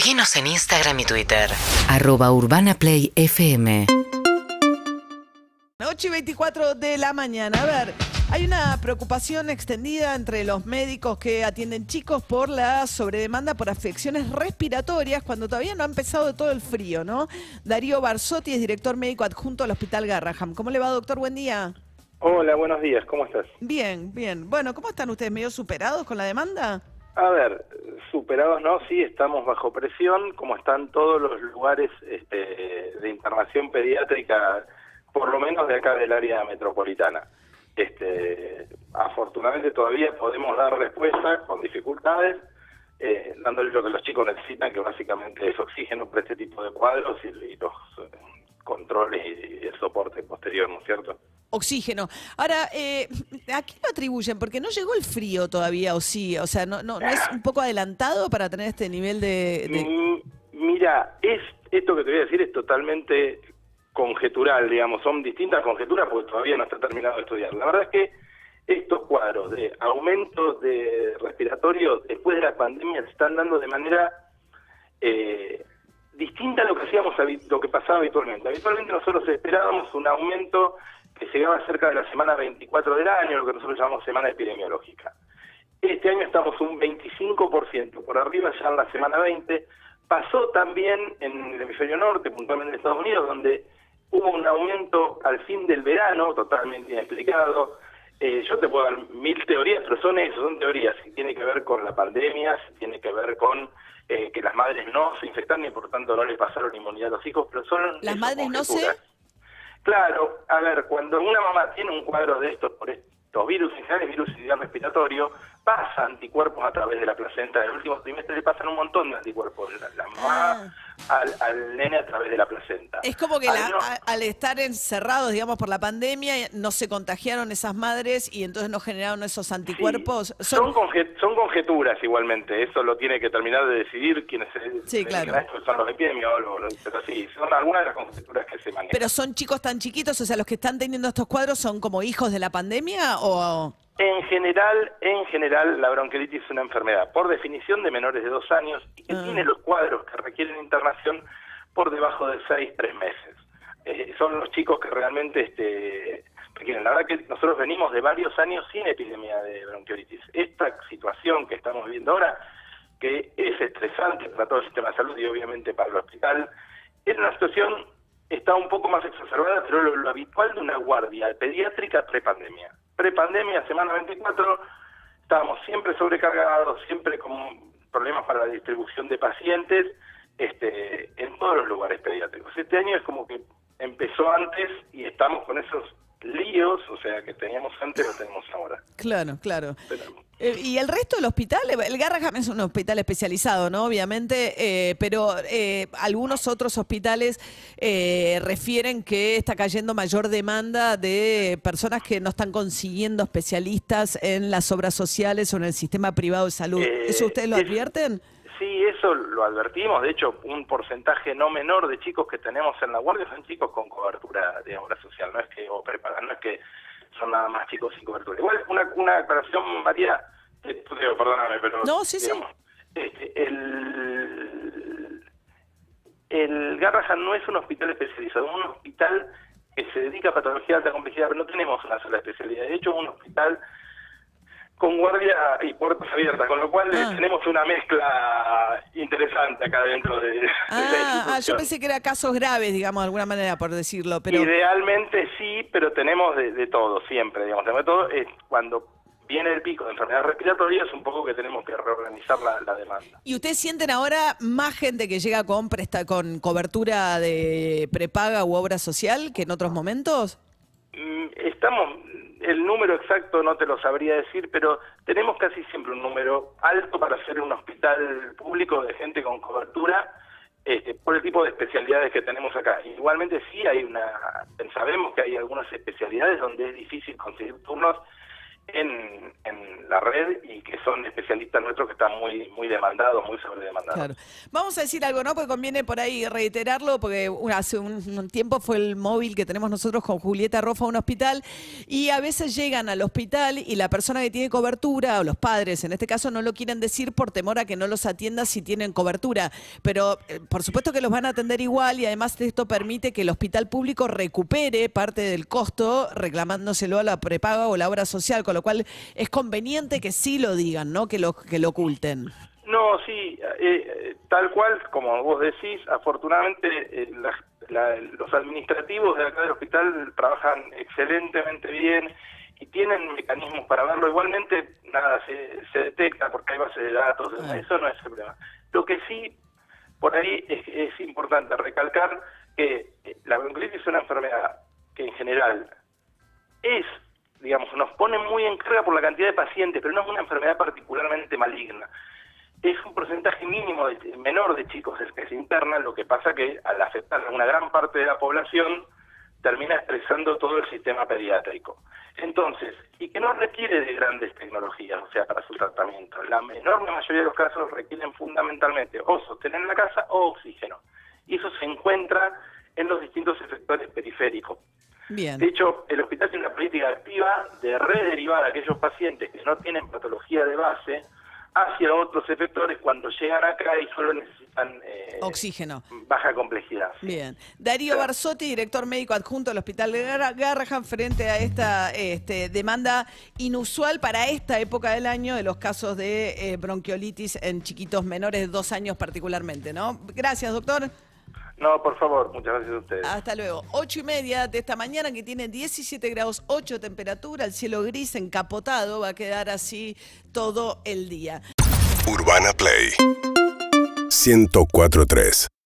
Seguinos en Instagram y Twitter. Arroba Urbana Play FM. 8 y 24 de la mañana. A ver, hay una preocupación extendida entre los médicos que atienden chicos por la sobredemanda por afecciones respiratorias cuando todavía no ha empezado todo el frío, ¿no? Darío Barsotti es director médico adjunto al Hospital Garraham. ¿Cómo le va, doctor? Buen día. Hola, buenos días, ¿cómo estás? Bien, bien. Bueno, ¿cómo están ustedes? ¿Medio superados con la demanda? A ver, superados no, sí, estamos bajo presión, como están todos los lugares este, de internación pediátrica, por lo menos de acá del área metropolitana. Este, afortunadamente todavía podemos dar respuesta con dificultades, eh, dándole lo que los chicos necesitan, que básicamente es oxígeno para este tipo de cuadros y, y los eh, controles y el soporte posterior, ¿no es cierto? Oxígeno. Ahora, eh, ¿a qué lo atribuyen? Porque no llegó el frío todavía, ¿o sí? O sea, ¿no, no, es un poco adelantado para tener este nivel de...? Mira, es esto que te voy a decir es totalmente conjetural, digamos, son distintas conjeturas porque todavía no está terminado de estudiar. La verdad es que estos cuadros de aumento de respiratorio después de la pandemia se están dando de manera eh, distinta a lo que hacíamos, lo que pasaba habitualmente. Habitualmente nosotros esperábamos un aumento que llegaba cerca de la semana 24 del año, lo que nosotros llamamos semana epidemiológica. Este año estamos un 25% por arriba ya en la semana 20. Pasó también en el hemisferio norte, puntualmente en Estados Unidos, donde hubo un aumento al fin del verano, totalmente inexplicado. Eh, yo te puedo dar mil teorías, pero son eso, son teorías. Si tiene que ver con la pandemia, si tiene que ver con eh, que las madres no se infectaron y por tanto no les pasaron inmunidad a los hijos, pero son ¿Las madres no se-. Claro, a ver, cuando una mamá tiene un cuadro de estos por estos virus, en general virus ideal respiratorio, pasa anticuerpos a través de la placenta. En el último trimestre le pasan un montón de anticuerpos. La, la mamá al, al nene a través de la placenta. Es como que Al la- no- a- al estar encerrados, digamos, por la pandemia, no se contagiaron esas madres y entonces no generaron esos anticuerpos. Sí, son, son conjeturas igualmente, eso lo tiene que terminar de decidir quienes Sí, claro. son los epidemiólogos, pero sí, son algunas de las conjeturas que se manejan. Pero son chicos tan chiquitos, o sea, los que están teniendo estos cuadros son como hijos de la pandemia o... En general, en general, la bronquiolitis es una enfermedad, por definición, de menores de dos años y que Ah. tiene los cuadros que requieren internación por debajo de seis, tres meses. Eh, son los chicos que realmente este, requieren. La verdad que nosotros venimos de varios años sin epidemia de bronquiolitis. Esta situación que estamos viviendo ahora, que es estresante para todo el sistema de salud y obviamente para el hospital, es una situación está un poco más exacerbada, pero lo, lo habitual de una guardia pediátrica prepandemia. Prepandemia, semana 24, estábamos siempre sobrecargados, siempre con problemas para la distribución de pacientes este, en todos los lugares pediátricos. Este año es como que empezó antes y estamos con esos líos, o sea, que teníamos antes, lo tenemos ahora. Claro, claro. Pero- y el resto del hospital, el Garraham es un hospital especializado, ¿no? Obviamente, eh, pero eh, algunos otros hospitales eh, refieren que está cayendo mayor demanda de personas que no están consiguiendo especialistas en las obras sociales o en el sistema privado de salud. Eh, ¿Eso ustedes lo advierten? Sí, eso lo advertimos. De hecho, un porcentaje no menor de chicos que tenemos en la guardia son chicos con cobertura de obra social. No es que o preparan, no es que son nada más chicos sin cobertura. Igual una, una aclaración, María, eh, perdóname, pero No, sí, sí. este, el el Garrahan no es un hospital especializado, es un hospital que se dedica a patología de alta complejidad, pero no tenemos una sola especialidad. De hecho, es un hospital con guardia y puertas abiertas, con lo cual eh, Ah. tenemos una mezcla interesante acá dentro de, de la Ah, ah, yo pensé que era casos graves, digamos, de alguna manera, por decirlo, pero... Idealmente sí, pero tenemos de, de todo, siempre, digamos, de todo. Es cuando viene el pico de enfermedades respiratorias, un poco que tenemos que reorganizar la, la demanda. ¿Y ustedes sienten ahora más gente que llega con presta con cobertura de prepaga u obra social que en otros momentos? Mm, Estamos, el número exacto no te lo sabría decir, pero tenemos casi siempre un número alto para ser un hospital público de gente con cobertura este, por el tipo de especialidades que tenemos acá. Igualmente sí hay una, sabemos que hay algunas especialidades donde es difícil conseguir turnos en, la red y que son especialistas nuestros que están muy muy demandados, muy sobredemandados. Claro. Vamos a decir algo, ¿no? Porque conviene por ahí reiterarlo, porque hace un, un tiempo fue el móvil que tenemos nosotros con Julieta Rofa a un hospital y a veces llegan al hospital y la persona que tiene cobertura, o los padres en este caso, no lo quieren decir por temor a que no los atienda si tienen cobertura. Pero eh, por supuesto que los van a atender igual y además esto permite que el hospital público recupere parte del costo reclamándoselo a la prepaga o la obra social, con lo cual es conveniente que sí lo digan, ¿no? Que lo, que lo oculten. No, sí, eh, tal cual, como vos decís, afortunadamente eh, la- la- los administrativos de acá del hospital trabajan excelentemente bien y tienen mecanismos para verlo. Igualmente, nada, se, se detecta porque hay bases de datos, Ah. eso no es el problema. Lo que sí, por ahí es, es importante recalcar que eh, la bronquiolitis es una enfermedad por la cantidad de pacientes, pero no es una enfermedad particularmente maligna. Es un porcentaje mínimo, menor de chicos el que se internan, lo que pasa que al afectar a una gran parte de la población termina estresando todo el sistema pediátrico. Entonces, y que no requiere de grandes tecnologías, o sea, para su tratamiento. La enorme mayoría de los casos requieren fundamentalmente o sostener en la casa o oxígeno. Y eso se encuentra en los distintos efectores periféricos. Bien. De hecho, el hospital tiene una política activa de rederivar a aquellos pacientes que no tienen patología de base hacia otros efectores cuando llegan acá y solo necesitan eh, Oxígeno. baja complejidad. sí. Bien. Darío Claro. Barsotti, director médico adjunto del Hospital de Gar- Garrahan, frente a esta este, demanda inusual para esta época del año de los casos de eh, bronquiolitis en chiquitos menores de dos años particularmente, ¿no? Gracias, doctor. No, por favor, muchas gracias a ustedes. Hasta luego. Ocho y media de esta mañana que tiene 17 grados 8 de temperatura, el cielo gris encapotado, va a quedar así todo el día. Urbana Play 1043